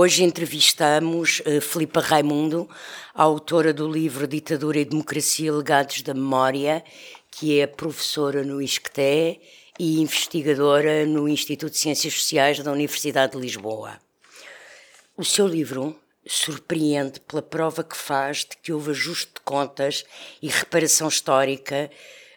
Hoje entrevistamos uh, Filipa Raimundo, autora do livro Ditadura e Democracia Legados da Memória, que é professora no ISCTE e investigadora no Instituto de Ciências Sociais da Universidade de Lisboa. O seu livro surpreende pela prova que faz de que houve ajuste de contas e reparação histórica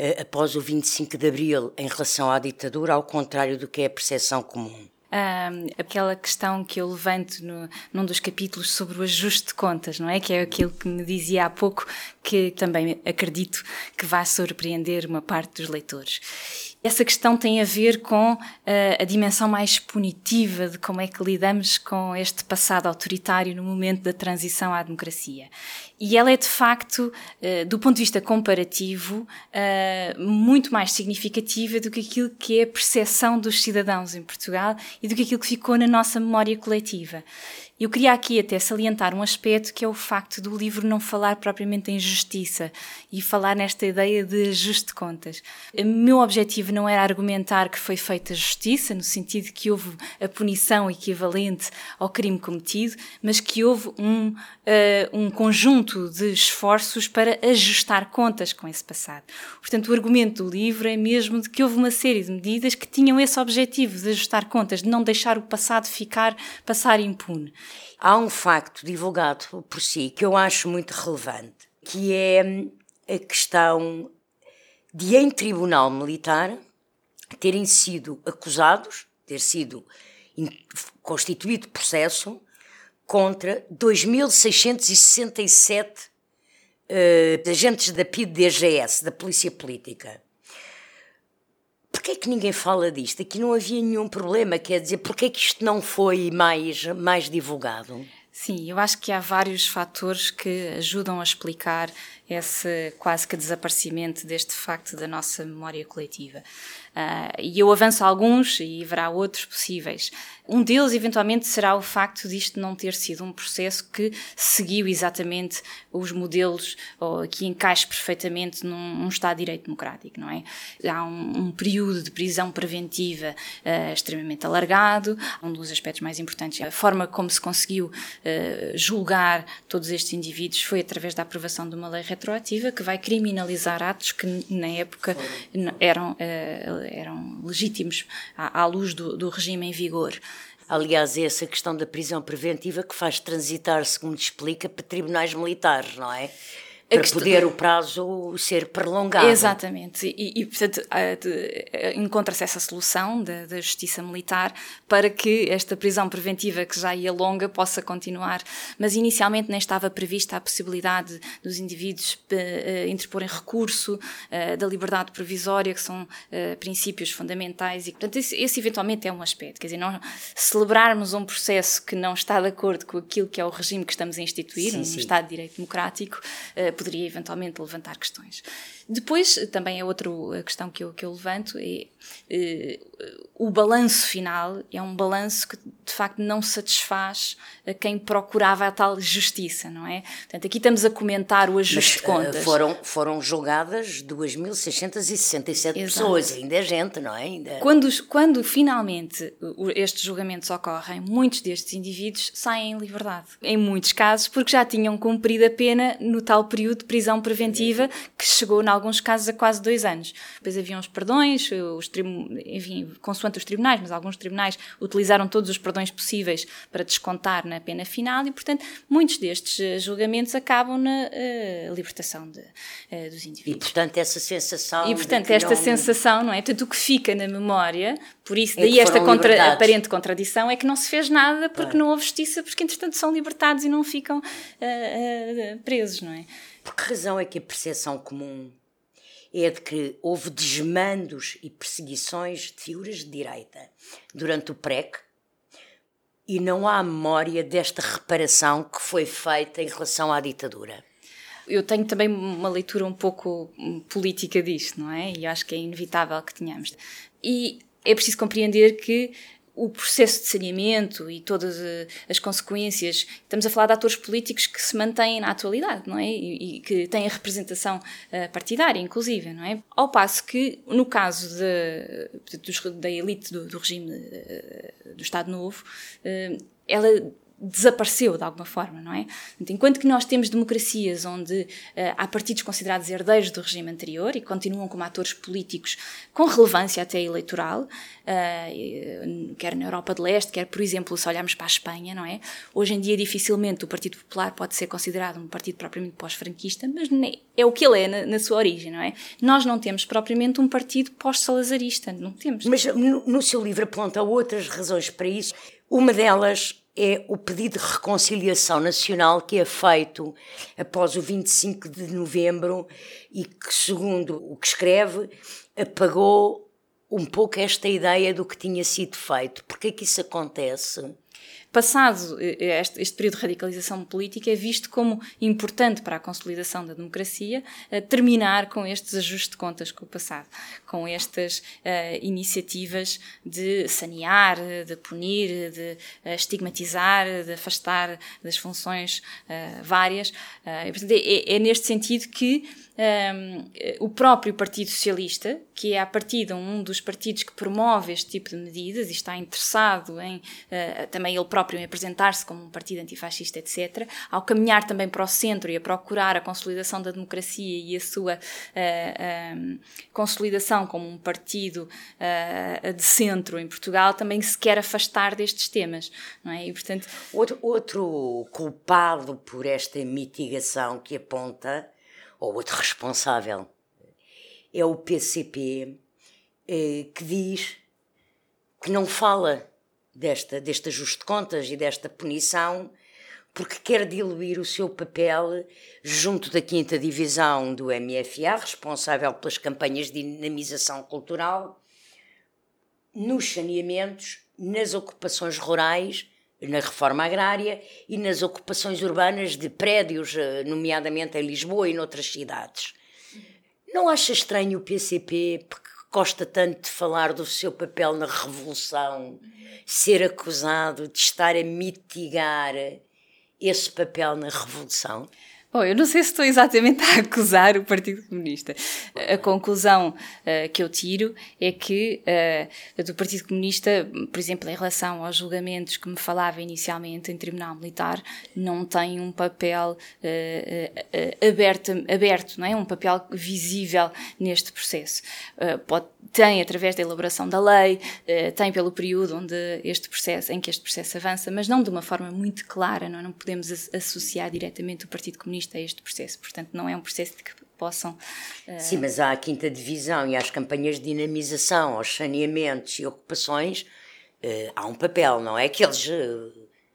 uh, após o 25 de Abril em relação à ditadura, ao contrário do que é a percepção comum um, aquela questão que eu levanto no, num dos capítulos sobre o ajuste de contas, não é? Que é aquilo que me dizia há pouco, que também acredito que vai surpreender uma parte dos leitores. Essa questão tem a ver com uh, a dimensão mais punitiva de como é que lidamos com este passado autoritário no momento da transição à democracia. E ela é, de facto, uh, do ponto de vista comparativo, uh, muito mais significativa do que aquilo que é a percepção dos cidadãos em Portugal e do que aquilo que ficou na nossa memória coletiva. Eu queria aqui até salientar um aspecto que é o facto do livro não falar propriamente em justiça e falar nesta ideia de ajuste de contas. O meu objetivo não era argumentar que foi feita justiça, no sentido que houve a punição equivalente ao crime cometido, mas que houve um, uh, um conjunto de esforços para ajustar contas com esse passado. Portanto, o argumento do livro é mesmo de que houve uma série de medidas que tinham esse objetivo de ajustar contas, de não deixar o passado ficar, passar impune. Há um facto divulgado por si que eu acho muito relevante, que é hum, a questão de, em tribunal militar, terem sido acusados, ter sido constituído processo contra 2.667 uh, agentes da PID-DGS, da Polícia Política. Porquê que ninguém fala disto? Aqui não havia nenhum problema, quer dizer, porquê que isto não foi mais, mais divulgado? Sim, eu acho que há vários fatores que ajudam a explicar esse quase que desaparecimento deste facto da nossa memória coletiva. Uh, e eu avanço alguns e haverá outros possíveis. Um deles, eventualmente, será o facto disto não ter sido um processo que seguiu exatamente os modelos ou que encaixe perfeitamente num, Estado de Direito Democrático, não é? Há um, um período de prisão preventiva uh, extremamente alargado. Um dos aspectos mais importantes é a forma como se conseguiu uh, julgar todos estes indivíduos foi através da aprovação de uma lei retroativa que vai criminalizar atos que, na época, eram eram legítimos à, à luz do, do regime em vigor. Aliás, é essa questão da prisão preventiva que faz transitar, segundo explica, para tribunais militares, não é? Para poder o prazo ser prolongado. Exatamente, e, e portanto encontra-se essa solução da, da, justiça militar para que esta prisão preventiva que já ia longa possa continuar, mas inicialmente nem estava prevista a possibilidade dos indivíduos uh, interporem recurso da liberdade provisória, que são princípios fundamentais, e portanto esse, esse, eventualmente é um aspecto, quer dizer, não celebrarmos um processo que não está de acordo com aquilo que é o regime que estamos a instituir, sim, um sim. Estado de Direito Democrático, poderia eventualmente levantar questões. Depois, também é outra questão que eu, que eu levanto, é uh, o balanço final é um balanço que de facto não satisfaz a quem procurava a tal justiça, não é? Portanto, aqui estamos a comentar o ajuste Mas, de contas. Uh, foram, foram julgadas 2.667 pessoas, ainda é gente, não é? Ainda... Quando, quando finalmente estes julgamentos ocorrem, muitos destes indivíduos saem em liberdade. Em muitos casos, porque já tinham cumprido a pena no tal período de prisão preventiva que chegou, em alguns casos, a quase dois anos. Depois haviam os perdões, os enfim, consoante os tribunais, mas alguns tribunais utilizaram todos os perdões possíveis para descontar na pena final e, portanto, muitos destes eh, julgamentos acabam na uh, libertação de, uh, dos indivíduos. E, portanto, essa sensação. E, portanto, esta não... sensação, não é? Portanto, o que fica na memória, por isso, é daí esta contra, aparente contradição, é que não se fez nada porque não houve justiça, porque, entretanto, são libertados e não ficam uh, presos, não é? Por que razão é que a percepção comum é de que houve desmandos e perseguições de figuras de direita durante o PREC e não há memória desta reparação que foi feita em relação à ditadura. Eu tenho também uma leitura um pouco política disto, não é? E acho que é inevitável que tenhamos. E é preciso compreender que o processo de saneamento e todas eh, as consequências. Estamos a falar de atores políticos que se mantêm na atualidade, não é? E, que têm a representação uh, partidária, inclusive, não é? Ao passo que, no caso de, de, da elite do, do regime uh, do Estado Novo, ela desapareceu de alguma forma, não é? Enquanto que nós temos democracias onde uh, há partidos considerados herdeiros do regime anterior e continuam como atores políticos com relevância até eleitoral, uh, quer na Europa de Leste, quer, por exemplo, se olharmos para a Espanha, não é? Hoje em dia, dificilmente o Partido Popular pode ser considerado um partido propriamente pós-franquista, mas é o que ele é na, na, sua origem, não é? Nós não temos propriamente um partido pós-salazarista, não temos. Mas no, no seu livro aponta outras razões para isso. Uma delas é o pedido de reconciliação nacional que é feito após o 25 de novembro e que, segundo o que escreve, apagou um pouco esta ideia do que tinha sido feito. Por que é que isso acontece? Passado eh, eh, este, este, período de radicalização política, é visto como importante para a consolidação da democracia terminar com estes ajustes de contas com o passado, com estas uh, iniciativas de sanear, de punir, de estigmatizar, de afastar das funções uh, várias. Uh, e, portanto, é, é, neste sentido que um, o próprio Partido Socialista, que é a partida um dos partidos que promove este tipo de medidas e está interessado em também ele próprio em apresentar-se como um partido antifascista, etc., ao caminhar também para o centro e a procurar a consolidação da democracia e a sua uh, consolidação como um partido uh, de centro em Portugal, também se quer afastar destes temas, não é? E, portanto... Outro, outro culpado por esta mitigação que aponta ou outro responsável, é o PCP, eh, que diz que não fala desta, deste ajuste de contas e desta punição, porque quer diluir o seu papel junto da quinta divisão do MFA, responsável pelas campanhas de dinamização cultural, nos saneamentos, nas ocupações rurais na reforma agrária e nas ocupações urbanas de prédios, eh, nomeadamente em Lisboa e noutras cidades. Não acha estranho o PCP, porque gosta tanto de falar do seu papel na revolução, ser acusado de estar a mitigar esse papel na revolução? Bom, eu não sei se estou exatamente a acusar o Partido Comunista. A conclusão uh, que eu tiro é que uh, do Partido Comunista, por exemplo, em relação aos julgamentos que me falava inicialmente em Tribunal Militar, não tem um papel uh, aberto, aberto, não é? Um papel visível neste processo. Pode, tem através da elaboração da lei, tem pelo período onde este processo, em que este processo avança, mas não de uma forma muito clara. Não, é? não podemos associar diretamente o Partido Comunista a este processo. Portanto, não é um processo de que possam. Uh... Sim, mas há a quinta divisão e às campanhas de dinamização, aos saneamentos e ocupações, uh, há um papel, não é? Que eles uh,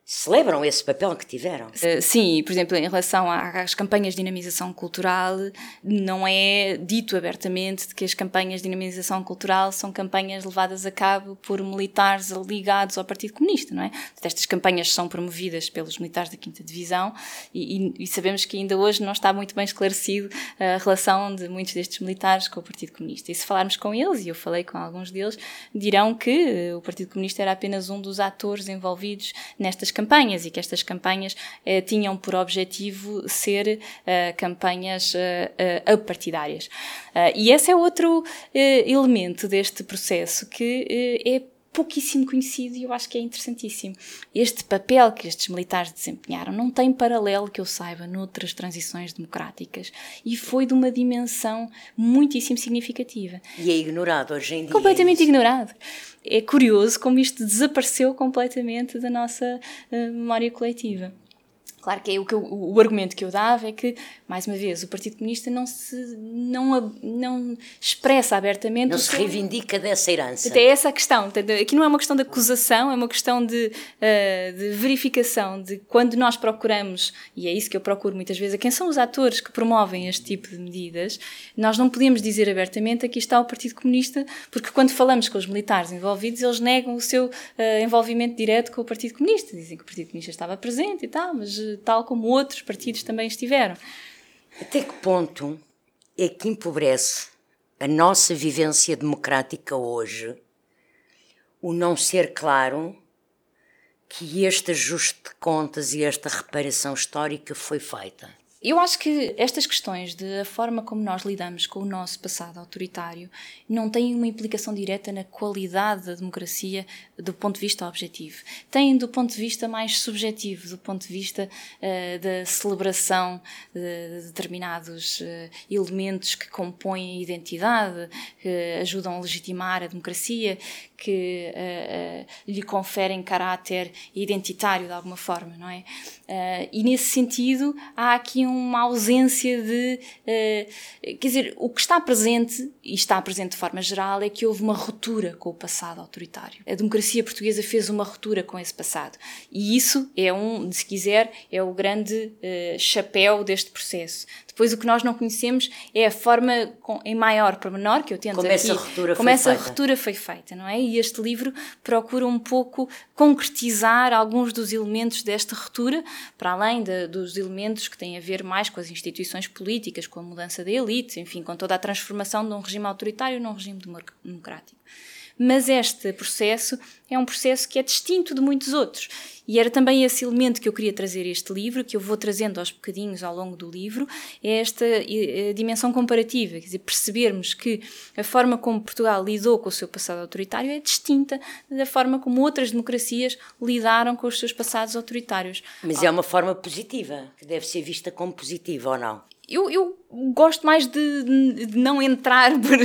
celebram esse papel que tiveram. Uh, sim, por exemplo, em relação às campanhas de dinamização cultural, não é dito abertamente que as campanhas de dinamização cultural são campanhas levadas a cabo por militares ligados ao Partido Comunista, não é? Estas campanhas são promovidas pelos militares da 5 Divisão e, e, sabemos que ainda hoje não está muito bem esclarecido a relação de muitos destes militares com o Partido Comunista. E se falarmos com eles, e eu falei com alguns deles, dirão que o Partido Comunista era apenas um dos atores envolvidos nestas campanhas e que estas campanhas eh, tinham por objetivo ser eh, campanhas eh, apartidárias. e esse é outro elemento deste processo que é pouquíssimo conhecido e eu acho que é interessantíssimo. Este papel que estes militares desempenharam não tem paralelo que eu saiba noutras transições democráticas e foi de uma dimensão muitíssimo significativa. E é ignorado hoje em dia. Completamente é ignorado é curioso como isto desapareceu completamente da nossa uh, memória coletiva. Claro que é o, que eu, o argumento que eu dava é que, mais uma vez, o Partido Comunista não se não, não expressa abertamente. Não se reivindica dessa herança. É essa a questão. Aqui não é uma questão de acusação, é uma questão de, uh, de verificação de quando nós procuramos, e é isso que eu procuro muitas vezes, a quem são os atores que promovem este tipo de medidas, nós não podemos dizer abertamente aqui está o Partido Comunista, porque quando falamos com os militares envolvidos, eles negam o seu uh, envolvimento direto com o Partido Comunista. Dizem que o Partido Comunista estava presente e tal, mas tal como outros partidos também estiveram. Até que ponto é que empobrece a nossa vivência democrática hoje o não ser claro que este ajuste de contas e esta reparação histórica foi feita? Eu acho que estas questões de a forma como nós lidamos com o nosso passado autoritário não têm uma implicação direta na qualidade da democracia do ponto de vista objetivo. Têm do ponto de vista mais subjetivo, do ponto de vista uh, da celebração de determinados uh, elementos que compõem a identidade, que ajudam a legitimar a democracia, que uh, lhe conferem caráter identitário de alguma forma, não é? e nesse sentido há aqui uma ausência de. Uh, quer dizer, o que está presente, e está presente de forma geral, é que houve uma ruptura com o passado autoritário. A democracia portuguesa fez uma ruptura com esse passado. E isso é um, se quiser, é o grande uh, chapéu deste processo. Depois o que nós não conhecemos é a forma com, em maior para menor que eu tento como aqui, essa ruptura como foi essa feita. ruptura foi feita, não é? E este livro procura um pouco concretizar alguns dos elementos desta ruptura, para além de, dos elementos que têm a ver mais com as instituições políticas, com a mudança da elite, enfim, com toda a transformação de um regime autoritário num regime democrático. Mas este processo é um processo que é distinto de muitos outros. E era também esse elemento que eu queria trazer a este livro, que eu vou trazendo aos bocadinhos ao longo do livro, é esta eh, dimensão comparativa, quer dizer, percebermos que a forma como Portugal lidou com o seu passado autoritário é distinta da forma como outras democracias lidaram com os seus passados autoritários. Mas é uma forma positiva, que deve ser vista como positiva ou não? Eu, eu gosto mais de, de não entrar por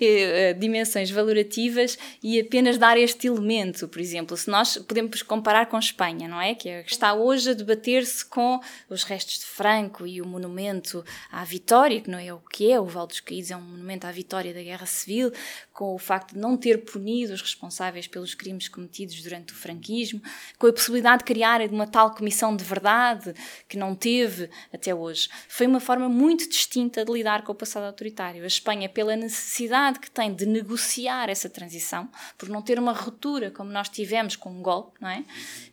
eh, dimensões valorativas e apenas dar este elemento, por exemplo, se nós podemos comparar com Espanha, não é? Que é, está hoje a debater-se com os restos de Franco e o monumento à vitória, que não é o que é, o Val dos Caídos é um monumento à vitória da Guerra Civil, com o facto de não ter punido os responsáveis pelos crimes cometidos durante o franquismo, com a possibilidade de criar uma tal comissão de verdade que não teve até hoje. Foi uma forma muito distinta de lidar com o passado autoritário. A Espanha, pela necessidade que tem de negociar essa transição, por não ter uma ruptura como nós tivemos com um golpe, não é?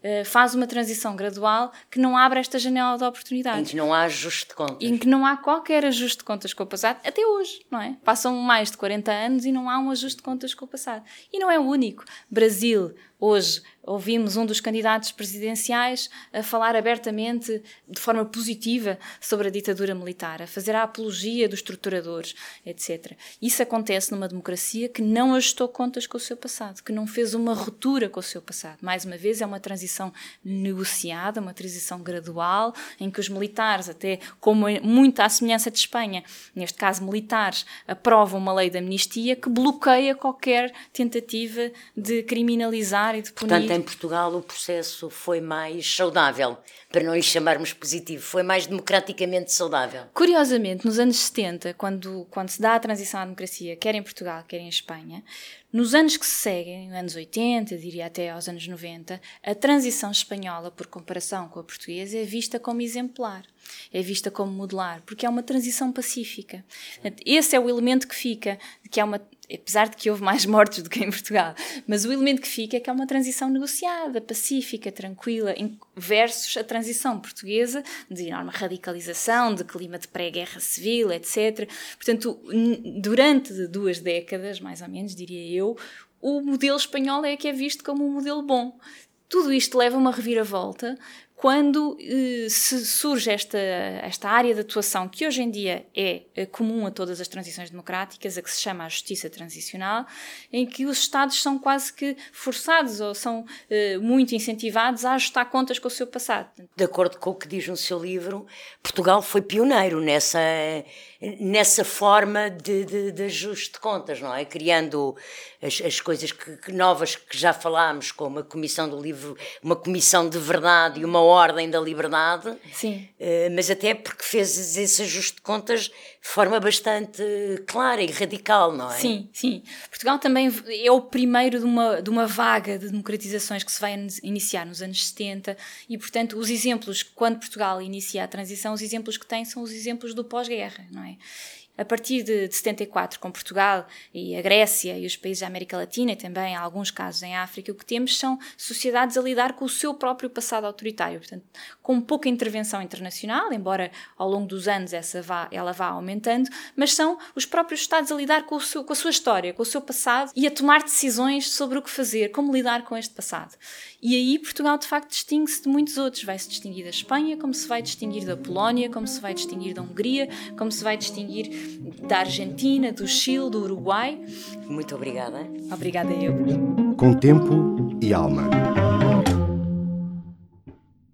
Eh, faz uma transição gradual que não abre esta janela de oportunidades. Em que não há ajuste de contas. Em que não há qualquer ajuste de contas com o passado, até hoje, não é? Passam mais de 40 anos e não há um ajuste de contas com o passado. E não é o único. Brasil, Hoje ouvimos um dos candidatos presidenciais a falar abertamente, de forma positiva, sobre a ditadura militar, a fazer a apologia dos torturadores, etc. Isso acontece numa democracia que não ajustou contas com o seu passado, que não fez uma ruptura com o seu passado. Mais uma vez, é uma transição negociada, uma transição gradual, em que os militares, até como muito à semelhança de Espanha, neste caso militares, aprovam uma lei de amnistia que bloqueia qualquer tentativa de criminalizar e de punir. Portanto, em Portugal o processo foi mais saudável, para não lhe chamarmos positivo, foi mais democraticamente saudável. Curiosamente, nos anos 70, quando, quando se dá a transição à democracia, quer em Portugal, quer em Espanha, nos anos que se seguem, anos 80, diria até aos anos 90, a transição espanhola, por comparação com a portuguesa, é vista como exemplar, é vista como modelar, porque é uma transição pacífica. Esse é o elemento que fica, que é uma apesar de que houve mais mortes do que em Portugal, mas o elemento que fica é que é uma transição negociada, pacífica, tranquila, versus a transição portuguesa de enorme radicalização, de clima de pré-guerra civil, etc. Portanto, durante duas décadas, mais ou menos, diria eu, o modelo espanhol é que é visto como um modelo bom. Tudo isto leva uma reviravolta quando eh, se surge esta, esta área de atuação que hoje em dia é, é comum a todas as transições democráticas, a que se chama a justiça transicional, em que os Estados são quase que forçados ou são eh, muito incentivados a ajustar contas com o seu passado. De acordo com o que diz no seu livro, Portugal foi pioneiro nessa, nessa forma de, de, de ajuste de contas, não é? Criando as, as coisas que, que novas que já falámos, como a comissão do livro, uma comissão de verdade e uma ordem da liberdade. Sim. Uh, mas até porque fez esse ajuste de contas de forma bastante clara e radical, não é? Sim, sim. Portugal também é o primeiro de uma, de uma vaga de democratizações que se vai iniciar nos anos 70 e, portanto, os exemplos, quando Portugal inicia a transição, os exemplos que tem são os exemplos do pós-guerra, não é? A partir de, de 74, com Portugal e a Grécia e os países da América Latina e também alguns casos em África, o que temos são sociedades a lidar com o seu próprio passado autoritário, portanto, com pouca intervenção internacional, embora ao longo dos anos essa vá, ela vá aumentando, mas são os próprios Estados a lidar com, seu, com a sua história, com o seu passado e a tomar decisões sobre o que fazer, como lidar com este passado. E aí Portugal de facto distingue-se de muitos outros. Vai se distinguir da Espanha, como se vai distinguir da Polónia, como se vai distinguir da Hungria, como se vai distinguir da Argentina, do Chile, do Uruguai. Muito obrigada. Obrigada eu. Com tempo e alma.